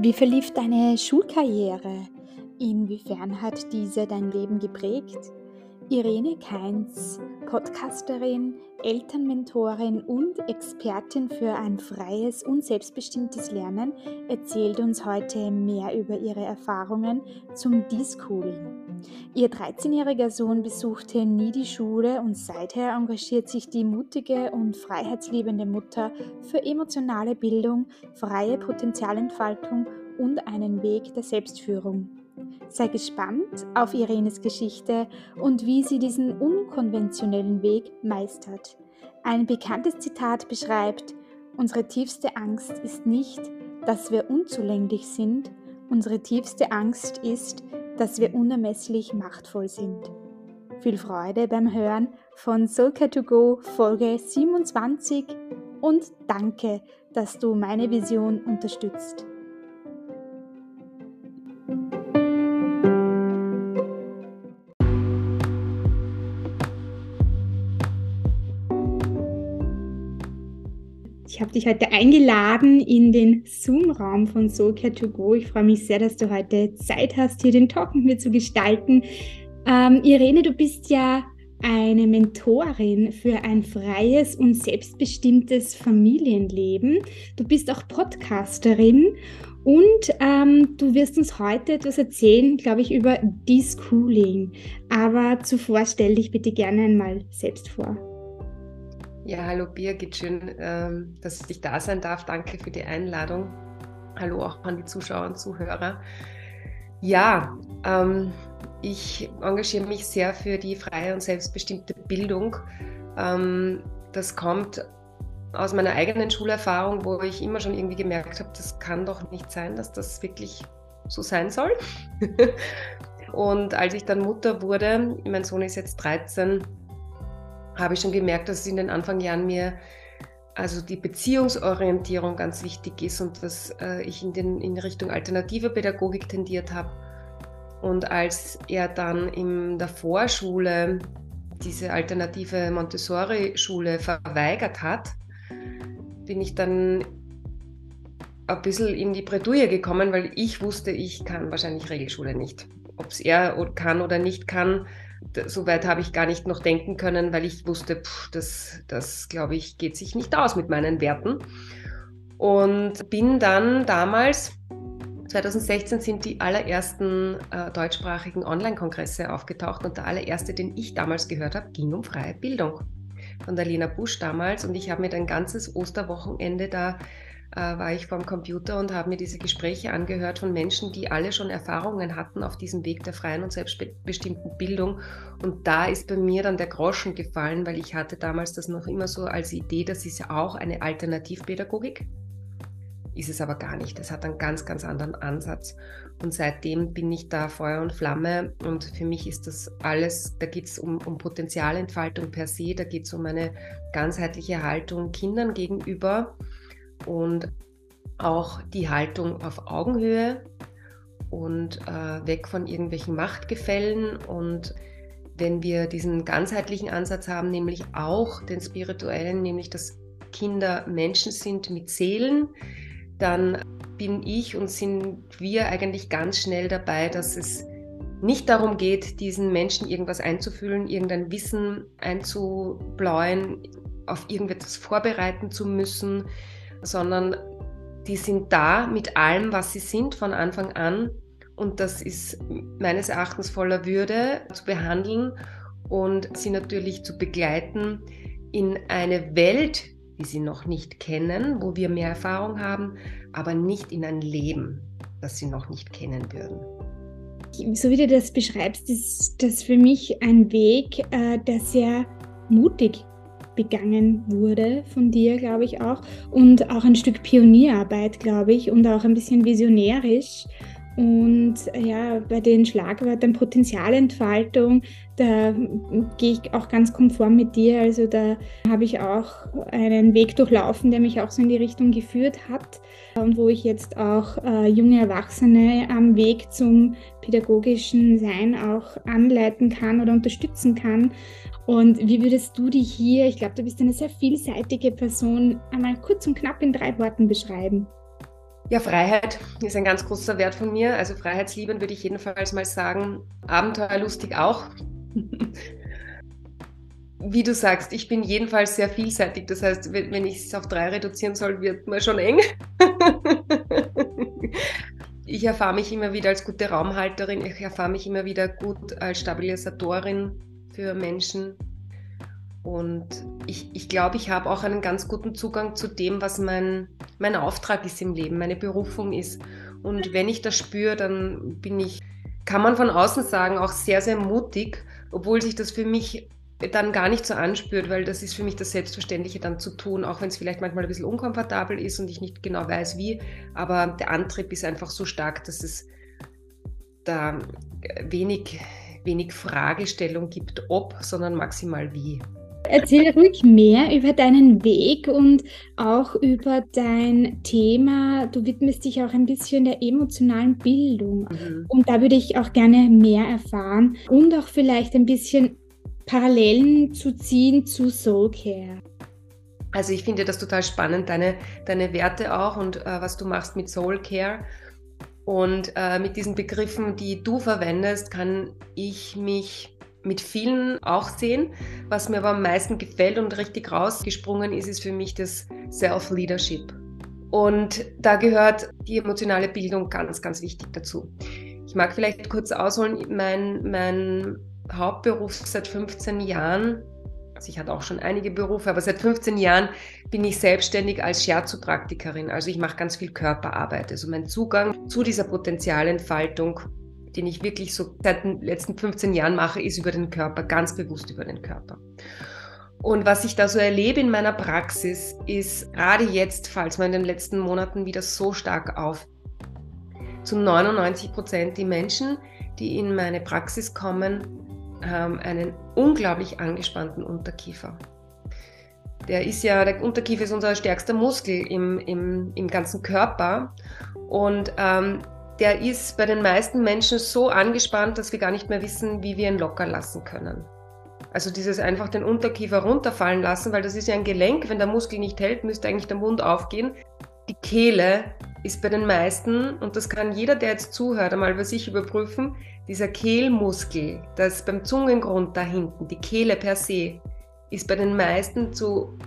Wie verlief deine Schulkarriere? Inwiefern hat diese dein Leben geprägt? Irene Keins, Podcasterin, Elternmentorin und Expertin für ein freies und selbstbestimmtes Lernen, erzählt uns heute mehr über ihre Erfahrungen zum Deschooling. Ihr 13-jähriger Sohn besuchte nie die Schule und seither engagiert sich die mutige und freiheitsliebende Mutter für emotionale Bildung, freie Potenzialentfaltung und einen Weg der Selbstführung. Sei gespannt auf Irenes Geschichte und wie sie diesen unkonventionellen Weg meistert. Ein bekanntes Zitat beschreibt, unsere tiefste Angst ist nicht, dass wir unzulänglich sind, unsere tiefste Angst ist, dass wir unermesslich machtvoll sind. Viel Freude beim Hören von Soulcare to Go Folge 27 und danke, dass du meine Vision unterstützt. Ich habe dich heute eingeladen in den Zoom-Raum von Soulcare to Go. Ich freue mich sehr, dass du heute Zeit hast, hier den Talk mit mir zu gestalten. Ähm, Irene, du bist ja eine Mentorin für ein freies und selbstbestimmtes Familienleben. Du bist auch Podcasterin und ähm, du wirst uns heute etwas erzählen, glaube ich, über Deschooling. Aber zuvor stell dich bitte gerne einmal selbst vor. Ja, hallo Birgit, schön, ähm, dass ich da sein darf. Danke für die Einladung. Hallo auch an die Zuschauer und Zuhörer. Ja, ähm, ich engagiere mich sehr für die freie und selbstbestimmte Bildung. Ähm, das kommt aus meiner eigenen Schulerfahrung, wo ich immer schon irgendwie gemerkt habe, das kann doch nicht sein, dass das wirklich so sein soll. und als ich dann Mutter wurde, mein Sohn ist jetzt 13, habe ich schon gemerkt, dass in den Anfangsjahren mir also die Beziehungsorientierung ganz wichtig ist und dass äh, ich in, den, in Richtung alternative Pädagogik tendiert habe. Und als er dann in der Vorschule diese alternative Montessori-Schule verweigert hat, bin ich dann ein bisschen in die Bredouille gekommen, weil ich wusste, ich kann wahrscheinlich Regelschule nicht. Ob es er kann oder nicht kann, so weit habe ich gar nicht noch denken können, weil ich wusste, pff, das, das glaube ich, geht sich nicht aus mit meinen Werten. Und bin dann damals, 2016 sind die allerersten äh, deutschsprachigen Online-Kongresse aufgetaucht und der allererste, den ich damals gehört habe, ging um freie Bildung von der Lena Busch damals und ich habe mir ein ganzes Osterwochenende da war ich vorm Computer und habe mir diese Gespräche angehört von Menschen, die alle schon Erfahrungen hatten auf diesem Weg der freien und selbstbestimmten Bildung. Und da ist bei mir dann der Groschen gefallen, weil ich hatte damals das noch immer so als Idee, das ist ja auch eine Alternativpädagogik. Ist es aber gar nicht. Es hat einen ganz, ganz anderen Ansatz. Und seitdem bin ich da Feuer und Flamme. Und für mich ist das alles, da geht es um, um Potenzialentfaltung per se, da geht es um eine ganzheitliche Haltung Kindern gegenüber und auch die Haltung auf Augenhöhe und äh, weg von irgendwelchen Machtgefällen. Und wenn wir diesen ganzheitlichen Ansatz haben, nämlich auch den spirituellen, nämlich dass Kinder Menschen sind mit Seelen, dann bin ich und sind wir eigentlich ganz schnell dabei, dass es nicht darum geht, diesen Menschen irgendwas einzufühlen, irgendein Wissen einzubläuen, auf irgendetwas vorbereiten zu müssen, sondern die sind da mit allem, was sie sind von Anfang an. Und das ist meines Erachtens voller Würde zu behandeln und sie natürlich zu begleiten in eine Welt, die sie noch nicht kennen, wo wir mehr Erfahrung haben, aber nicht in ein Leben, das sie noch nicht kennen würden. So wie du das beschreibst, ist das für mich ein Weg, äh, der sehr mutig begangen wurde von dir, glaube ich auch. Und auch ein Stück Pionierarbeit, glaube ich, und auch ein bisschen visionärisch. Und ja, bei den Schlagwörtern Potenzialentfaltung, da gehe ich auch ganz konform mit dir. Also da habe ich auch einen Weg durchlaufen, der mich auch so in die Richtung geführt hat und wo ich jetzt auch äh, junge Erwachsene am Weg zum pädagogischen Sein auch anleiten kann oder unterstützen kann. Und wie würdest du dich hier, ich glaube, du bist eine sehr vielseitige Person, einmal kurz und knapp in drei Worten beschreiben? Ja, Freiheit ist ein ganz großer Wert von mir. Also Freiheitslieben würde ich jedenfalls mal sagen. Abenteuerlustig auch. Wie du sagst, ich bin jedenfalls sehr vielseitig. Das heißt, wenn ich es auf drei reduzieren soll, wird mir schon eng. ich erfahre mich immer wieder als gute Raumhalterin. Ich erfahre mich immer wieder gut als Stabilisatorin für Menschen. Und ich, ich glaube, ich habe auch einen ganz guten Zugang zu dem, was mein, mein Auftrag ist im Leben, meine Berufung ist. Und wenn ich das spüre, dann bin ich, kann man von außen sagen, auch sehr, sehr mutig, obwohl sich das für mich dann gar nicht so anspürt, weil das ist für mich das Selbstverständliche dann zu tun, auch wenn es vielleicht manchmal ein bisschen unkomfortabel ist und ich nicht genau weiß wie, aber der Antrieb ist einfach so stark, dass es da wenig, wenig Fragestellung gibt, ob, sondern maximal wie. Erzähl ruhig mehr über deinen Weg und auch über dein Thema. Du widmest dich auch ein bisschen der emotionalen Bildung. Mhm. Und da würde ich auch gerne mehr erfahren und auch vielleicht ein bisschen Parallelen zu ziehen zu Soulcare. Also ich finde das total spannend, deine, deine Werte auch und äh, was du machst mit Soulcare. Und äh, mit diesen Begriffen, die du verwendest, kann ich mich mit vielen auch sehen. Was mir aber am meisten gefällt und richtig rausgesprungen ist, ist für mich das Self-Leadership. Und da gehört die emotionale Bildung ganz, ganz wichtig dazu. Ich mag vielleicht kurz ausholen, mein, mein Hauptberuf seit 15 Jahren, also ich hatte auch schon einige Berufe, aber seit 15 Jahren bin ich selbstständig als Shiatsu-Praktikerin. Also ich mache ganz viel Körperarbeit. Also mein Zugang zu dieser Potenzialentfaltung den ich wirklich so seit den letzten 15 Jahren mache, ist über den Körper, ganz bewusst über den Körper. Und was ich da so erlebe in meiner Praxis, ist gerade jetzt, falls man in den letzten Monaten wieder so stark auf, zu 99 Prozent die Menschen, die in meine Praxis kommen, haben einen unglaublich angespannten Unterkiefer. Der ist ja, der Unterkiefer ist unser stärkster Muskel im, im, im ganzen Körper. Und ähm, der ist bei den meisten Menschen so angespannt, dass wir gar nicht mehr wissen, wie wir ihn locker lassen können. Also dieses einfach den Unterkiefer runterfallen lassen, weil das ist ja ein Gelenk, wenn der Muskel nicht hält, müsste eigentlich der Mund aufgehen. Die Kehle ist bei den meisten, und das kann jeder, der jetzt zuhört, einmal bei sich überprüfen, dieser Kehlmuskel, das beim Zungengrund da hinten, die Kehle per se, ist bei den meisten zu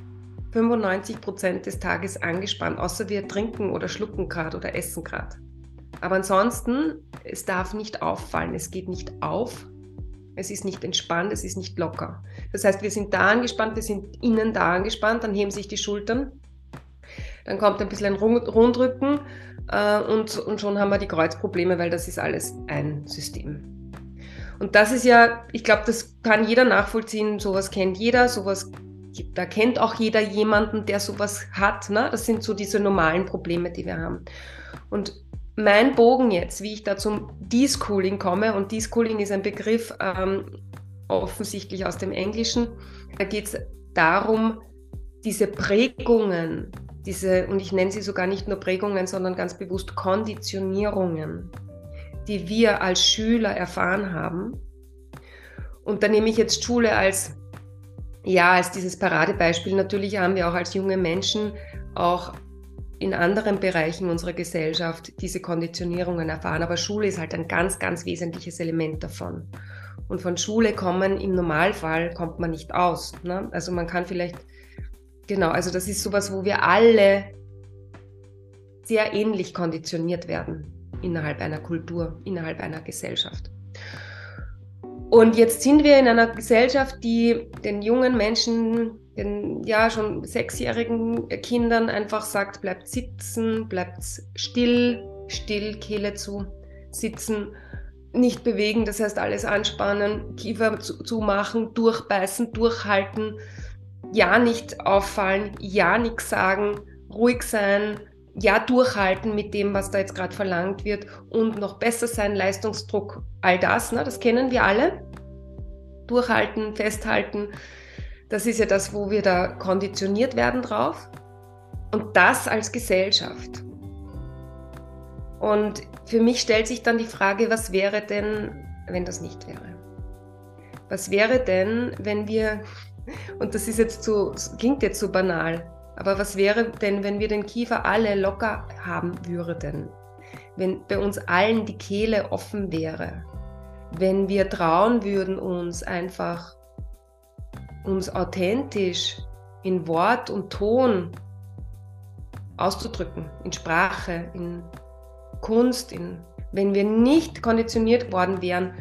95 Prozent des Tages angespannt, außer wir trinken oder schlucken gerade oder essen gerade. Aber ansonsten, es darf nicht auffallen, es geht nicht auf, es ist nicht entspannt, es ist nicht locker. Das heißt, wir sind da angespannt, wir sind innen da angespannt, dann heben sich die Schultern, dann kommt ein bisschen ein Rundrücken äh, und, und schon haben wir die Kreuzprobleme, weil das ist alles ein System. Und das ist ja, ich glaube, das kann jeder nachvollziehen, sowas kennt jeder, sowas, da kennt auch jeder jemanden, der sowas hat. Ne? Das sind so diese normalen Probleme, die wir haben. Und mein Bogen jetzt, wie ich da zum Deschooling komme, und Deschooling ist ein Begriff ähm, offensichtlich aus dem Englischen, da geht es darum, diese Prägungen, diese, und ich nenne sie sogar nicht nur Prägungen, sondern ganz bewusst Konditionierungen, die wir als Schüler erfahren haben. Und da nehme ich jetzt Schule als, ja, als dieses Paradebeispiel. Natürlich haben wir auch als junge Menschen auch in anderen Bereichen unserer Gesellschaft diese Konditionierungen erfahren. Aber Schule ist halt ein ganz, ganz wesentliches Element davon. Und von Schule kommen im Normalfall kommt man nicht aus. Ne? Also man kann vielleicht, genau, also das ist sowas, wo wir alle sehr ähnlich konditioniert werden innerhalb einer Kultur, innerhalb einer Gesellschaft. Und jetzt sind wir in einer Gesellschaft, die den jungen Menschen den ja schon sechsjährigen Kindern einfach sagt, bleibt sitzen, bleibt still, still, Kehle zu, sitzen, nicht bewegen, das heißt alles anspannen, Kiefer zumachen, zu durchbeißen, durchhalten, ja nicht auffallen, ja nichts sagen, ruhig sein, ja, durchhalten mit dem, was da jetzt gerade verlangt wird und noch besser sein, Leistungsdruck, all das, ne, das kennen wir alle. Durchhalten, festhalten, das ist ja das, wo wir da konditioniert werden drauf. Und das als Gesellschaft. Und für mich stellt sich dann die Frage, was wäre denn, wenn das nicht wäre? Was wäre denn, wenn wir, und das ist jetzt so, klingt jetzt so banal, aber was wäre denn, wenn wir den Kiefer alle locker haben würden? Wenn bei uns allen die Kehle offen wäre? Wenn wir trauen würden, uns einfach, uns authentisch in Wort und Ton auszudrücken, in Sprache, in Kunst, in, wenn wir nicht konditioniert worden wären,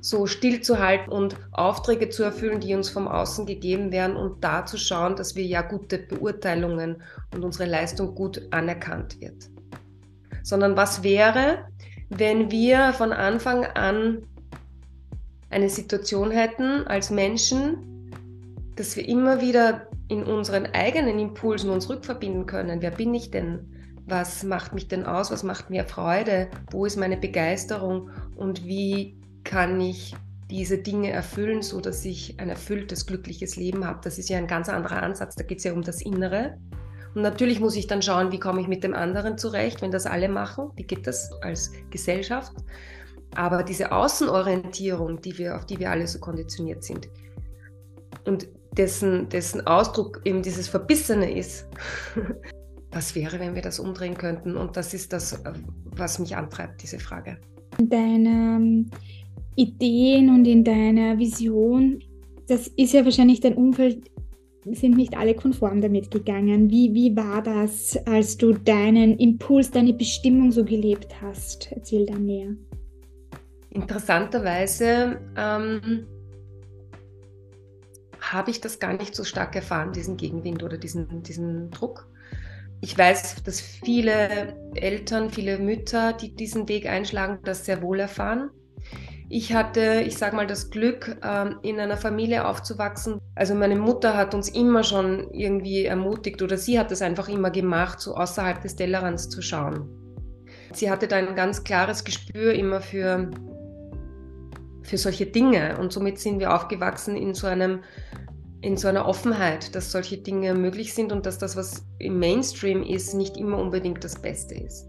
so stillzuhalten und Aufträge zu erfüllen, die uns vom Außen gegeben werden und da zu schauen, dass wir ja gute Beurteilungen und unsere Leistung gut anerkannt wird. Sondern was wäre, wenn wir von Anfang an eine Situation hätten als Menschen, dass wir immer wieder in unseren eigenen Impulsen uns rückverbinden können. Wer bin ich denn? Was macht mich denn aus? Was macht mir Freude? Wo ist meine Begeisterung? Und wie kann ich diese Dinge erfüllen, so dass ich ein erfülltes, glückliches Leben habe. Das ist ja ein ganz anderer Ansatz. Da geht es ja um das Innere. Und natürlich muss ich dann schauen, wie komme ich mit dem anderen zurecht, wenn das alle machen. Wie geht das als Gesellschaft? Aber diese Außenorientierung, die wir, auf die wir alle so konditioniert sind und dessen, dessen Ausdruck eben dieses Verbissene ist, was wäre, wenn wir das umdrehen könnten? Und das ist das, was mich antreibt, diese Frage. Deine Ideen und in deiner Vision, das ist ja wahrscheinlich dein Umfeld, sind nicht alle konform damit gegangen. Wie, wie war das, als du deinen Impuls, deine Bestimmung so gelebt hast? Erzähl da mehr. Interessanterweise ähm, habe ich das gar nicht so stark erfahren, diesen Gegenwind oder diesen, diesen Druck. Ich weiß, dass viele Eltern, viele Mütter, die diesen Weg einschlagen, das sehr wohl erfahren. Ich hatte, ich sage mal, das Glück, ähm, in einer Familie aufzuwachsen. Also meine Mutter hat uns immer schon irgendwie ermutigt oder sie hat es einfach immer gemacht, so außerhalb des Tellerrands zu schauen. Sie hatte da ein ganz klares Gespür immer für, für solche Dinge und somit sind wir aufgewachsen in so einem in so einer Offenheit, dass solche Dinge möglich sind und dass das, was im Mainstream ist, nicht immer unbedingt das Beste ist.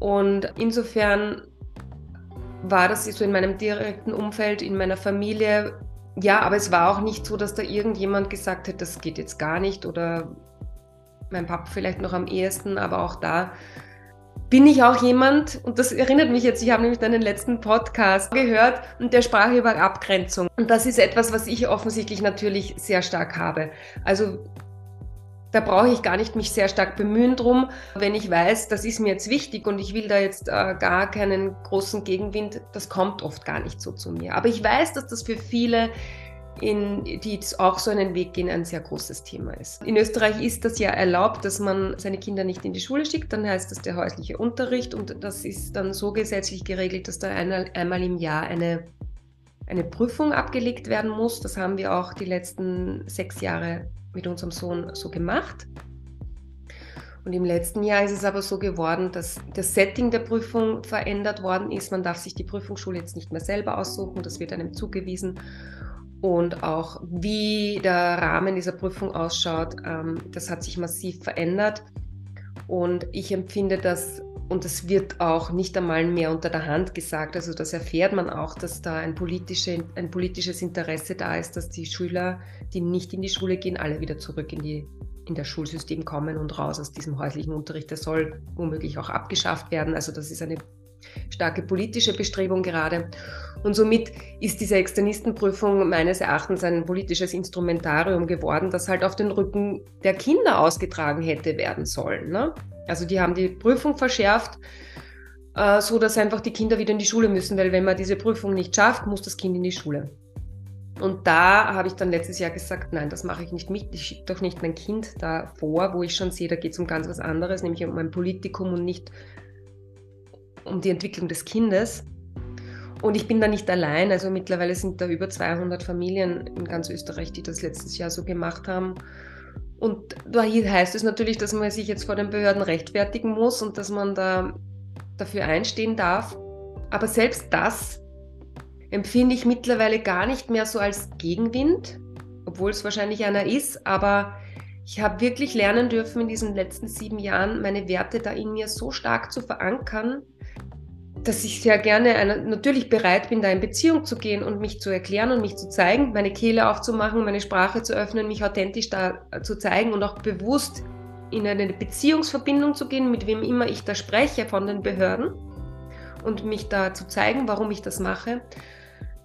Und insofern war das so in meinem direkten Umfeld, in meiner Familie. Ja, aber es war auch nicht so, dass da irgendjemand gesagt hat, das geht jetzt gar nicht oder mein Papa vielleicht noch am ehesten, aber auch da bin ich auch jemand, und das erinnert mich jetzt, ich habe nämlich deinen letzten Podcast gehört und der sprach über Abgrenzung. Und das ist etwas, was ich offensichtlich natürlich sehr stark habe. Also da brauche ich gar nicht mich sehr stark bemühen drum, wenn ich weiß, das ist mir jetzt wichtig und ich will da jetzt äh, gar keinen großen Gegenwind, das kommt oft gar nicht so zu mir. Aber ich weiß, dass das für viele in, die auch so einen Weg gehen, ein sehr großes Thema ist. In Österreich ist das ja erlaubt, dass man seine Kinder nicht in die Schule schickt, dann heißt das der häusliche Unterricht und das ist dann so gesetzlich geregelt, dass da einmal, einmal im Jahr eine, eine Prüfung abgelegt werden muss. Das haben wir auch die letzten sechs Jahre mit unserem Sohn so gemacht. Und im letzten Jahr ist es aber so geworden, dass das Setting der Prüfung verändert worden ist. Man darf sich die Prüfungsschule jetzt nicht mehr selber aussuchen, das wird einem zugewiesen. Und auch wie der Rahmen dieser Prüfung ausschaut, ähm, das hat sich massiv verändert. Und ich empfinde das, und das wird auch nicht einmal mehr unter der Hand gesagt, also das erfährt man auch, dass da ein, politische, ein politisches Interesse da ist, dass die Schüler die nicht in die Schule gehen, alle wieder zurück in, die, in das Schulsystem kommen und raus aus diesem häuslichen Unterricht. Der soll womöglich auch abgeschafft werden. Also das ist eine starke politische Bestrebung gerade. Und somit ist diese Externistenprüfung meines Erachtens ein politisches Instrumentarium geworden, das halt auf den Rücken der Kinder ausgetragen hätte werden sollen. Ne? Also die haben die Prüfung verschärft, äh, so dass einfach die Kinder wieder in die Schule müssen, weil wenn man diese Prüfung nicht schafft, muss das Kind in die Schule. Und da habe ich dann letztes Jahr gesagt, nein, das mache ich nicht mit. Ich schicke doch nicht mein Kind da vor, wo ich schon sehe, da geht es um ganz was anderes, nämlich um ein Politikum und nicht um die Entwicklung des Kindes. Und ich bin da nicht allein. Also mittlerweile sind da über 200 Familien in ganz Österreich, die das letztes Jahr so gemacht haben. Und da heißt es natürlich, dass man sich jetzt vor den Behörden rechtfertigen muss und dass man da dafür einstehen darf. Aber selbst das empfinde ich mittlerweile gar nicht mehr so als Gegenwind, obwohl es wahrscheinlich einer ist. Aber ich habe wirklich lernen dürfen in diesen letzten sieben Jahren, meine Werte da in mir so stark zu verankern, dass ich sehr gerne eine, natürlich bereit bin, da in Beziehung zu gehen und mich zu erklären und mich zu zeigen, meine Kehle aufzumachen, meine Sprache zu öffnen, mich authentisch da zu zeigen und auch bewusst in eine Beziehungsverbindung zu gehen, mit wem immer ich da spreche von den Behörden und mich da zu zeigen, warum ich das mache.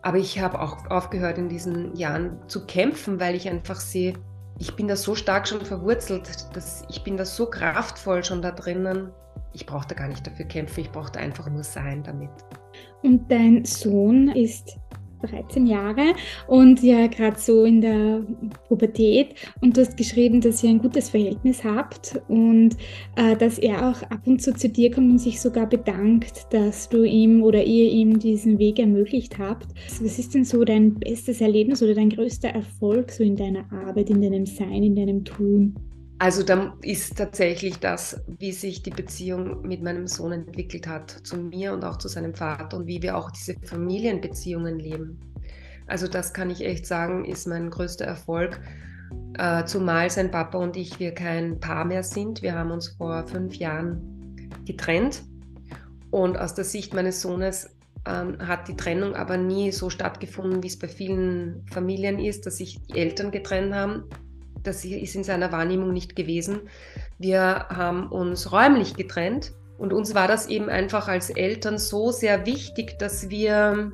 Aber ich habe auch aufgehört in diesen Jahren zu kämpfen, weil ich einfach sehe, ich bin da so stark schon verwurzelt, dass ich bin da so kraftvoll schon da drinnen, ich brauchte gar nicht dafür kämpfen, ich brauchte einfach nur sein damit. Und dein Sohn ist 13 Jahre und ja gerade so in der Pubertät und du hast geschrieben, dass ihr ein gutes Verhältnis habt und äh, dass er auch ab und zu zu dir kommt und sich sogar bedankt, dass du ihm oder ihr ihm diesen Weg ermöglicht habt. Was ist denn so dein bestes Erlebnis oder dein größter Erfolg so in deiner Arbeit, in deinem Sein, in deinem Tun? Also dann ist tatsächlich das, wie sich die Beziehung mit meinem Sohn entwickelt hat, zu mir und auch zu seinem Vater und wie wir auch diese Familienbeziehungen leben. Also das kann ich echt sagen, ist mein größter Erfolg. Äh, zumal sein Papa und ich, wir kein Paar mehr sind. Wir haben uns vor fünf Jahren getrennt. Und aus der Sicht meines Sohnes ähm, hat die Trennung aber nie so stattgefunden, wie es bei vielen Familien ist, dass sich die Eltern getrennt haben das ist in seiner Wahrnehmung nicht gewesen. Wir haben uns räumlich getrennt und uns war das eben einfach als Eltern so sehr wichtig, dass wir,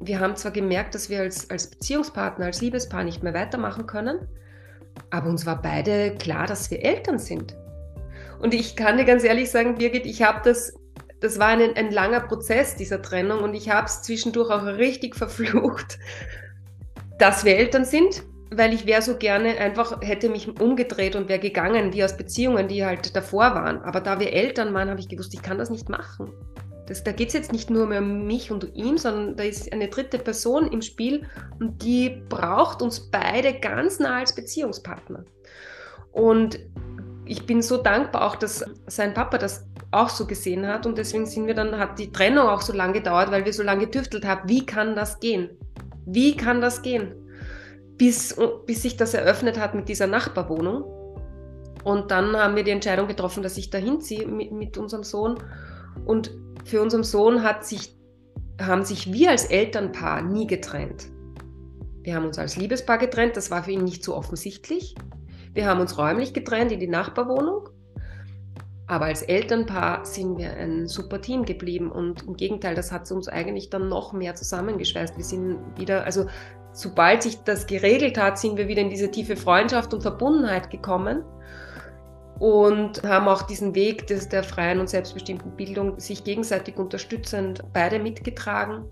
wir haben zwar gemerkt, dass wir als, als Beziehungspartner, als Liebespaar nicht mehr weitermachen können, aber uns war beide klar, dass wir Eltern sind. Und ich kann dir ganz ehrlich sagen, Birgit, ich habe das, das war ein, ein langer Prozess dieser Trennung und ich habe es zwischendurch auch richtig verflucht, dass wir Eltern sind weil ich wäre so gerne einfach, hätte mich umgedreht und wäre gegangen, wie aus Beziehungen, die halt davor waren. Aber da wir Eltern waren, habe ich gewusst, ich kann das nicht machen. Das, da geht es jetzt nicht nur mehr um mich und ihm, sondern da ist eine dritte Person im Spiel und die braucht uns beide ganz nah als Beziehungspartner. Und ich bin so dankbar auch, dass sein Papa das auch so gesehen hat und deswegen sind wir dann, hat die Trennung auch so lange gedauert, weil wir so lange getüftelt haben, wie kann das gehen? Wie kann das gehen? Bis, bis sich das eröffnet hat mit dieser Nachbarwohnung. Und dann haben wir die Entscheidung getroffen, dass ich da hinziehe mit, mit unserem Sohn. Und für unseren Sohn hat sich, haben sich wir als Elternpaar nie getrennt. Wir haben uns als Liebespaar getrennt, das war für ihn nicht so offensichtlich. Wir haben uns räumlich getrennt in die Nachbarwohnung. Aber als Elternpaar sind wir ein super Team geblieben und im Gegenteil, das hat uns eigentlich dann noch mehr zusammengeschweißt. Wir sind wieder, also sobald sich das geregelt hat, sind wir wieder in diese tiefe Freundschaft und Verbundenheit gekommen und haben auch diesen Weg des, der freien und selbstbestimmten Bildung sich gegenseitig unterstützend beide mitgetragen.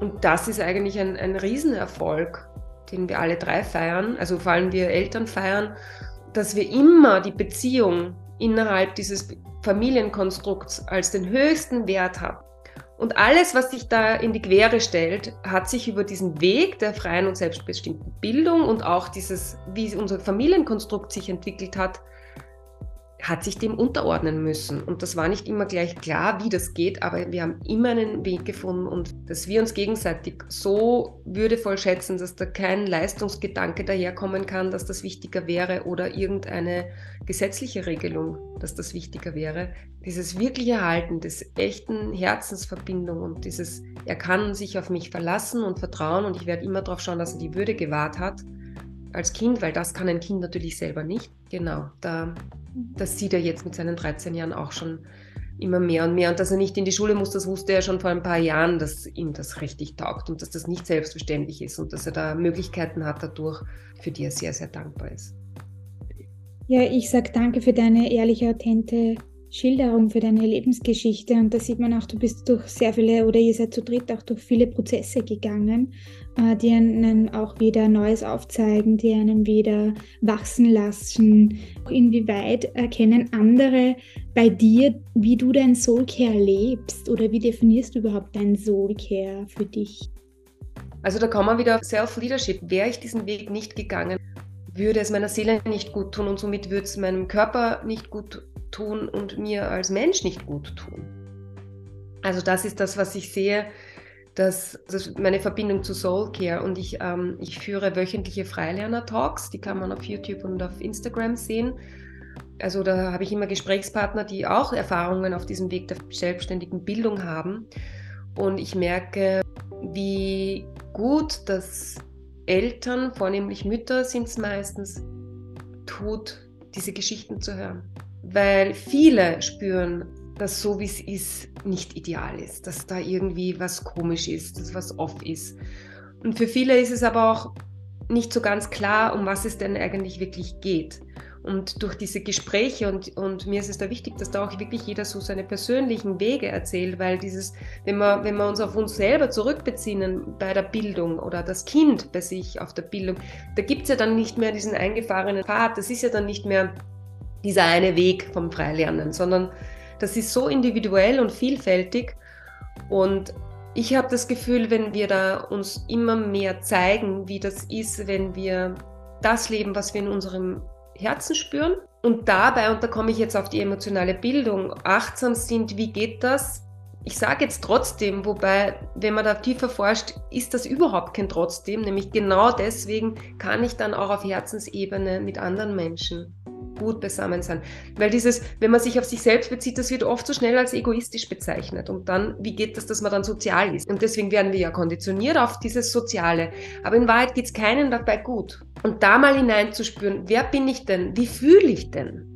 Und das ist eigentlich ein, ein Riesenerfolg, den wir alle drei feiern, also vor allem wir Eltern feiern, dass wir immer die Beziehung innerhalb dieses Familienkonstrukts als den höchsten Wert haben. Und alles, was sich da in die Quere stellt, hat sich über diesen Weg der freien und selbstbestimmten Bildung und auch dieses, wie unser Familienkonstrukt sich entwickelt hat, hat sich dem unterordnen müssen. Und das war nicht immer gleich klar, wie das geht, aber wir haben immer einen Weg gefunden und dass wir uns gegenseitig so würdevoll schätzen, dass da kein Leistungsgedanke daherkommen kann, dass das wichtiger wäre oder irgendeine gesetzliche Regelung, dass das wichtiger wäre. Dieses wirkliche Halten des echten Herzensverbindung und dieses, er kann sich auf mich verlassen und vertrauen und ich werde immer darauf schauen, dass er die Würde gewahrt hat als Kind, weil das kann ein Kind natürlich selber nicht. Genau, da das sieht er jetzt mit seinen 13 Jahren auch schon immer mehr und mehr. Und dass er nicht in die Schule muss, das wusste er schon vor ein paar Jahren, dass ihm das richtig taugt und dass das nicht selbstverständlich ist und dass er da Möglichkeiten hat dadurch, für die er sehr, sehr dankbar ist. Ja, ich sage danke für deine ehrliche, authentische Schilderung, für deine Lebensgeschichte. Und da sieht man auch, du bist durch sehr viele, oder ihr seid zu dritt auch durch viele Prozesse gegangen, äh, die einen auch wieder Neues aufzeigen, die einen wieder wachsen lassen. Inwieweit erkennen andere bei dir, wie du dein Soulcare lebst oder wie definierst du überhaupt dein Soulcare für dich? Also da kommen wir wieder auf Self-Leadership. Wäre ich diesen Weg nicht gegangen, würde es meiner Seele nicht gut tun und somit würde es meinem Körper nicht gut tun und mir als Mensch nicht gut tun. Also das ist das, was ich sehe, dass, das meine Verbindung zu Soul Care und ich, ähm, ich führe wöchentliche Freilerner-Talks, die kann man auf YouTube und auf Instagram sehen. Also da habe ich immer Gesprächspartner, die auch Erfahrungen auf diesem Weg der selbstständigen Bildung haben. Und ich merke, wie gut das Eltern, vornehmlich Mütter sind es meistens, tut, diese Geschichten zu hören. Weil viele spüren, dass so wie es ist, nicht ideal ist, dass da irgendwie was komisch ist, dass was off ist. Und für viele ist es aber auch nicht so ganz klar, um was es denn eigentlich wirklich geht. Und durch diese Gespräche, und, und mir ist es da wichtig, dass da auch wirklich jeder so seine persönlichen Wege erzählt, weil dieses, wenn wir, wenn wir uns auf uns selber zurückbeziehen bei der Bildung oder das Kind bei sich auf der Bildung, da gibt es ja dann nicht mehr diesen eingefahrenen Pfad, das ist ja dann nicht mehr dieser eine Weg vom Freilernen, sondern das ist so individuell und vielfältig. Und ich habe das Gefühl, wenn wir da uns immer mehr zeigen, wie das ist, wenn wir das leben, was wir in unserem Herzen spüren. Und dabei, und da komme ich jetzt auf die emotionale Bildung, achtsam sind, wie geht das? Ich sage jetzt trotzdem, wobei, wenn man da tiefer forscht, ist das überhaupt kein trotzdem, nämlich genau deswegen kann ich dann auch auf Herzensebene mit anderen Menschen gut beisammen sein. Weil dieses, wenn man sich auf sich selbst bezieht, das wird oft so schnell als egoistisch bezeichnet. Und dann, wie geht das, dass man dann sozial ist? Und deswegen werden wir ja konditioniert auf dieses Soziale. Aber in Wahrheit geht es keinem dabei gut. Und da mal hineinzuspüren, wer bin ich denn? Wie fühle ich denn?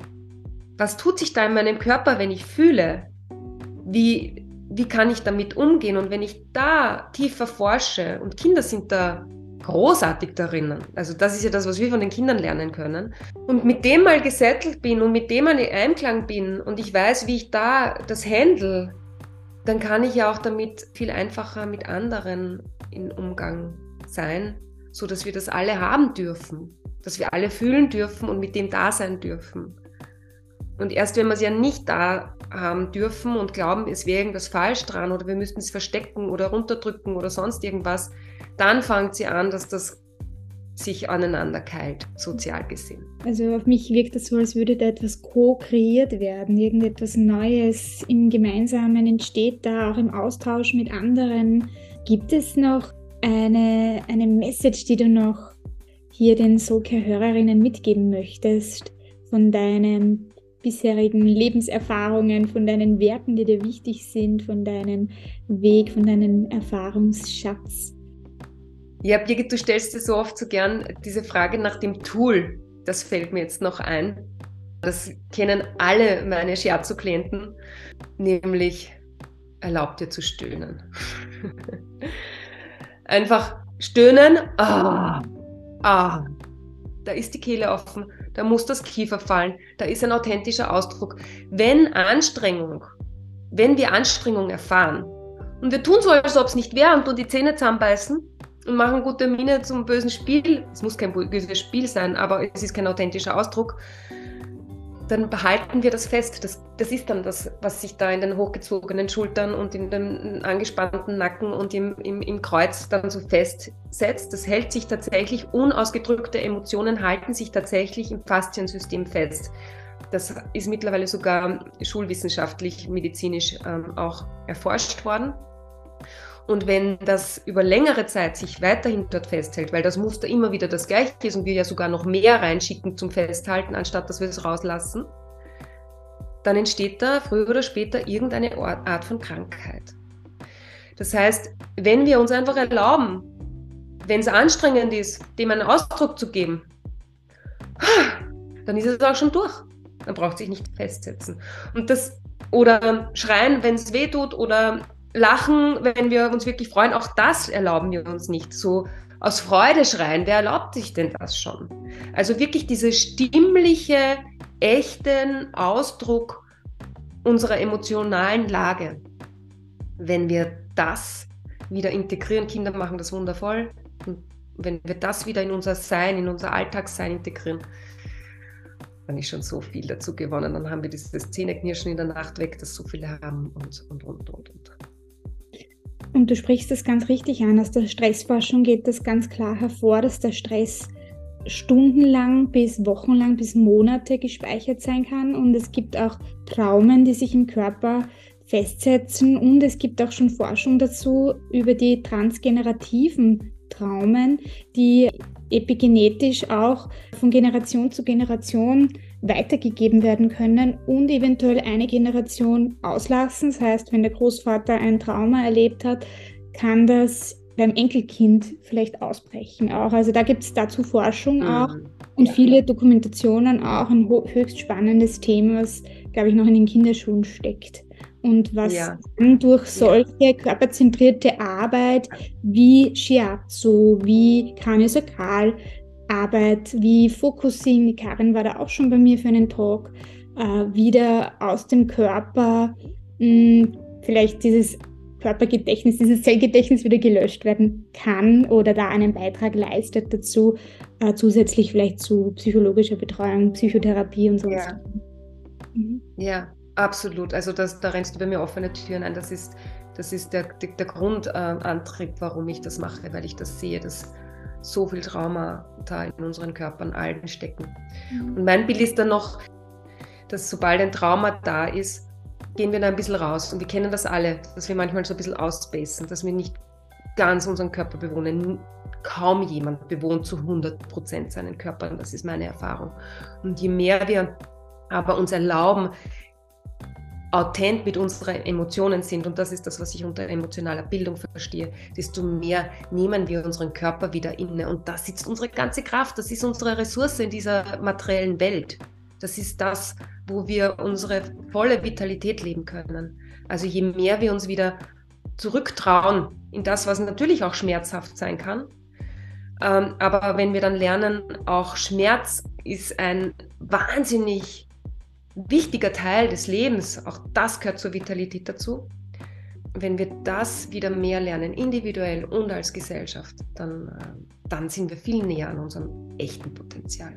Was tut sich da in meinem Körper, wenn ich fühle? Wie, wie kann ich damit umgehen? Und wenn ich da tiefer forsche, und Kinder sind da großartig darin. Also das ist ja das, was wir von den Kindern lernen können. Und mit dem mal gesettelt bin und mit dem mal in Einklang bin und ich weiß, wie ich da das handle, dann kann ich ja auch damit viel einfacher mit anderen in Umgang sein, so dass wir das alle haben dürfen, dass wir alle fühlen dürfen und mit dem da sein dürfen. Und erst wenn wir es ja nicht da haben dürfen und glauben, es wäre irgendwas falsch dran oder wir müssten es verstecken oder runterdrücken oder sonst irgendwas, dann fängt sie an, dass das sich aneinander keilt, sozial gesehen. Also auf mich wirkt das so, als würde da etwas co-kreiert werden, irgendetwas Neues im Gemeinsamen entsteht da, auch im Austausch mit anderen. Gibt es noch eine, eine Message, die du noch hier den Soka-Hörerinnen mitgeben möchtest von deinen bisherigen Lebenserfahrungen, von deinen Werten, die dir wichtig sind, von deinem Weg, von deinem Erfahrungsschatz? Ja, Birgit, du stellst dir so oft so gern diese Frage nach dem Tool. Das fällt mir jetzt noch ein. Das kennen alle meine Shiatsu-Klienten, nämlich erlaubt dir zu stöhnen. Einfach stöhnen. Ah, ah, da ist die Kehle offen, da muss das Kiefer fallen, da ist ein authentischer Ausdruck. Wenn Anstrengung, wenn wir Anstrengung erfahren und wir tun so, als ob es nicht wäre und die Zähne zusammenbeißen, machen gute Miene zum bösen Spiel. Es muss kein böses Spiel sein, aber es ist kein authentischer Ausdruck. Dann behalten wir das fest. Das, das ist dann das, was sich da in den hochgezogenen Schultern und in dem angespannten Nacken und im, im, im Kreuz dann so festsetzt. Das hält sich tatsächlich, unausgedrückte Emotionen halten sich tatsächlich im Fasziensystem fest. Das ist mittlerweile sogar schulwissenschaftlich, medizinisch ähm, auch erforscht worden. Und wenn das über längere Zeit sich weiterhin dort festhält, weil das Muster immer wieder das gleiche ist und wir ja sogar noch mehr reinschicken zum Festhalten, anstatt dass wir es rauslassen, dann entsteht da früher oder später irgendeine Art von Krankheit. Das heißt, wenn wir uns einfach erlauben, wenn es anstrengend ist, dem einen Ausdruck zu geben, dann ist es auch schon durch. Dann braucht sich nicht festsetzen. Und das, oder schreien, wenn es weh tut, oder lachen, wenn wir uns wirklich freuen, auch das erlauben wir uns nicht. So aus Freude schreien, wer erlaubt sich denn das schon? Also wirklich diese stimmliche, echten Ausdruck unserer emotionalen Lage. Wenn wir das wieder integrieren, Kinder machen das wundervoll, und wenn wir das wieder in unser Sein, in unser Alltagssein integrieren, dann ist schon so viel dazu gewonnen. Dann haben wir dieses Zähneknirschen in der Nacht weg, das so viele haben und, und, und, und. und. Und du sprichst das ganz richtig an. Aus der Stressforschung geht das ganz klar hervor, dass der Stress stundenlang bis wochenlang bis Monate gespeichert sein kann. Und es gibt auch Traumen, die sich im Körper festsetzen. Und es gibt auch schon Forschung dazu über die transgenerativen Traumen, die epigenetisch auch von Generation zu Generation weitergegeben werden können und eventuell eine Generation auslassen. Das heißt, wenn der Großvater ein Trauma erlebt hat, kann das beim Enkelkind vielleicht ausbrechen auch. Also da gibt es dazu Forschung mhm. auch und viele Dokumentationen auch. Ein höchst spannendes Thema, was, glaube ich, noch in den Kinderschuhen steckt. Und was ja. dann durch solche ja. körperzentrierte Arbeit wie Shiatsu, wie Kraniosakral, Arbeit wie Focusing, die Karin war da auch schon bei mir für einen Talk, äh, wieder aus dem Körper mh, hm, vielleicht dieses Körpergedächtnis, dieses Zellgedächtnis wieder gelöscht werden kann oder da einen Beitrag leistet dazu, äh, zusätzlich vielleicht zu psychologischer Betreuung, Psychotherapie und sowas. Ja, mhm. ja absolut. Also das, da rennst du bei mir offene Türen ein. Das ist, das ist der, der, der Grundantrieb, warum ich das mache, weil ich das sehe, dass so viel Trauma da in unseren Körpern allen stecken. Mhm. Und mein Bild ist dann noch, dass sobald ein Trauma da ist, gehen wir da ein bisschen raus. Und wir kennen das alle, dass wir manchmal so ein bisschen ausspacen, dass wir nicht ganz unseren Körper bewohnen. Kaum jemand bewohnt zu 100 Prozent seinen Körper. Das ist meine Erfahrung. Und je mehr wir aber uns erlauben, authent mit unseren Emotionen sind, und das ist das, was ich unter emotionaler Bildung verstehe, desto mehr nehmen wir unseren Körper wieder inne. Und da sitzt unsere ganze Kraft, das ist unsere Ressource in dieser materiellen Welt. Das ist das, wo wir unsere volle Vitalität leben können. Also je mehr wir uns wieder zurücktrauen in das, was natürlich auch schmerzhaft sein kann. Ähm, aber wenn wir dann lernen, auch Schmerz ist ein wahnsinnig wichtiger Teil des Lebens. Auch das gehört zur Vitalität dazu. Wenn wir das wieder mehr lernen, individuell und als Gesellschaft, dann, äh, dann sind wir viel näher an unserem echten Potenzial.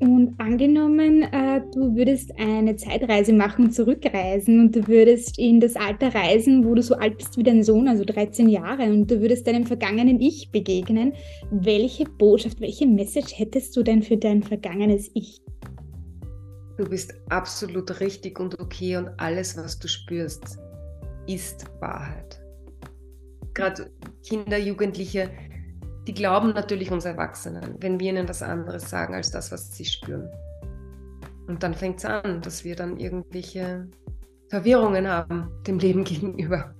Und angenommen, äh, du würdest eine Zeitreise machen, zurückreisen und du würdest in das Alter reisen, wo du so alt bist wie dein Sohn, also 13 Jahre, und du würdest deinem vergangenen Ich begegnen. Welche Botschaft, welche Message hättest du denn für dein vergangenes Ich? Du bist absolut richtig und okay und alles, was du spürst, ist Wahrheit. Gerade Kinder, Jugendliche, die glauben natürlich uns Erwachsenen, wenn wir ihnen was anderes sagen als das, was sie spüren. Und dann fängt es an, dass wir dann irgendwelche Verwirrungen haben dem Leben gegenüber.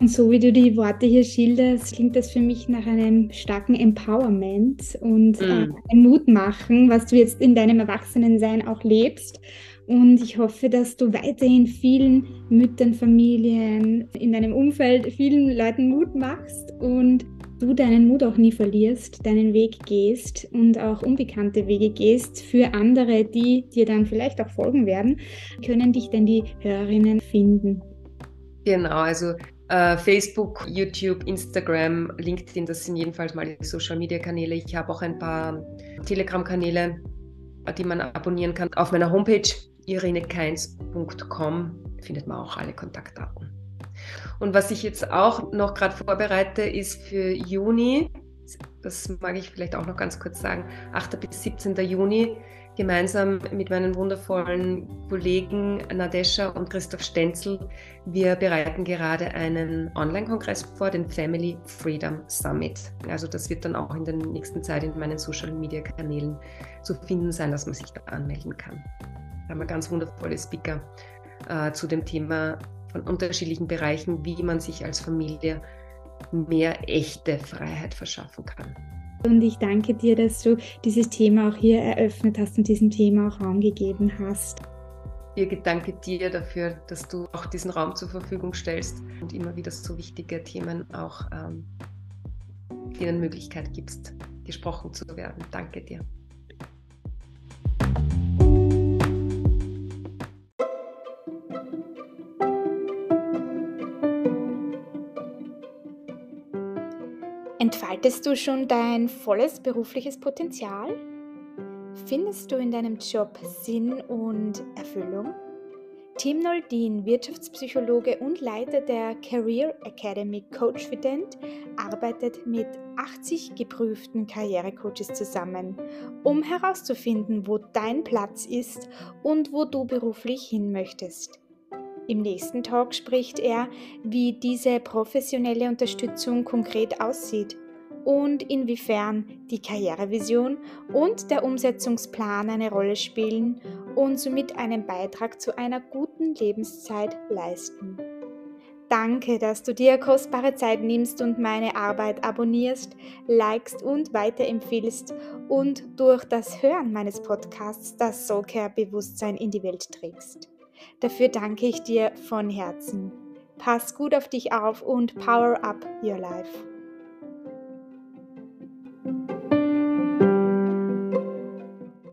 Und so wie du die Worte hier schilderst, klingt das für mich nach einem starken Empowerment und äh, mm. ein Mut machen, was du jetzt in deinem Erwachsenensein auch lebst. Und ich hoffe, dass du weiterhin vielen Müttern, Familien, in deinem Umfeld, vielen Leuten Mut machst und du deinen Mut auch nie verlierst, deinen Weg gehst und auch unbekannte Wege gehst für andere, die dir dann vielleicht auch folgen werden. Können dich denn die Hörerinnen finden? Genau, also Facebook, YouTube, Instagram, LinkedIn, das sind jedenfalls mal die Social-Media-Kanäle. Ich habe auch ein paar Telegram-Kanäle, die man abonnieren kann. Auf meiner Homepage irenekeins.com findet man auch alle Kontaktdaten. Und was ich jetzt auch noch gerade vorbereite, ist für Juni, das mag ich vielleicht auch noch ganz kurz sagen, 8. bis 17. Juni gemeinsam mit meinen wundervollen Kollegen Nadesha und Christoph Stenzel. Wir bereiten gerade einen Online-Kongress vor, den Family Freedom Summit. Also das wird dann auch in der nächsten Zeit in meinen Social-Media-Kanälen zu finden sein, dass man sich da anmelden kann. Da haben wir ganz wundervolle Speaker äh, zu dem Thema von unterschiedlichen Bereichen, wie man sich als Familie mehr echte Freiheit verschaffen kann. Und ich danke dir, dass du dieses Thema auch hier eröffnet hast und diesem Thema auch Raum gegeben hast. Ich danke dir dafür, dass du auch diesen Raum zur Verfügung stellst und immer wieder so wichtige Themen auch ähm, denen Möglichkeit gibst, gesprochen zu werden. Danke dir. Entfaltest du schon dein volles berufliches Potenzial? Findest du in deinem Job Sinn und Erfüllung? Tim Noldin, Wirtschaftspsychologe und Leiter der Career Academy Coachfident, arbeitet mit 80 geprüften Karrierecoaches zusammen, um herauszufinden, wo dein Platz ist und wo du beruflich hin möchtest. Im nächsten Talk spricht er, wie diese professionelle Unterstützung konkret aussieht und inwiefern die Karrierevision und der Umsetzungsplan eine Rolle spielen und somit einen Beitrag zu einer guten Lebenszeit leisten. Danke, dass du dir kostbare Zeit nimmst und meine Arbeit abonnierst, likest und weiterempfiehlst und durch das Hören meines Podcasts das Soulcare-Bewusstsein in die Welt trägst. Dafür danke ich dir von Herzen. Pass gut auf dich auf und power up your life.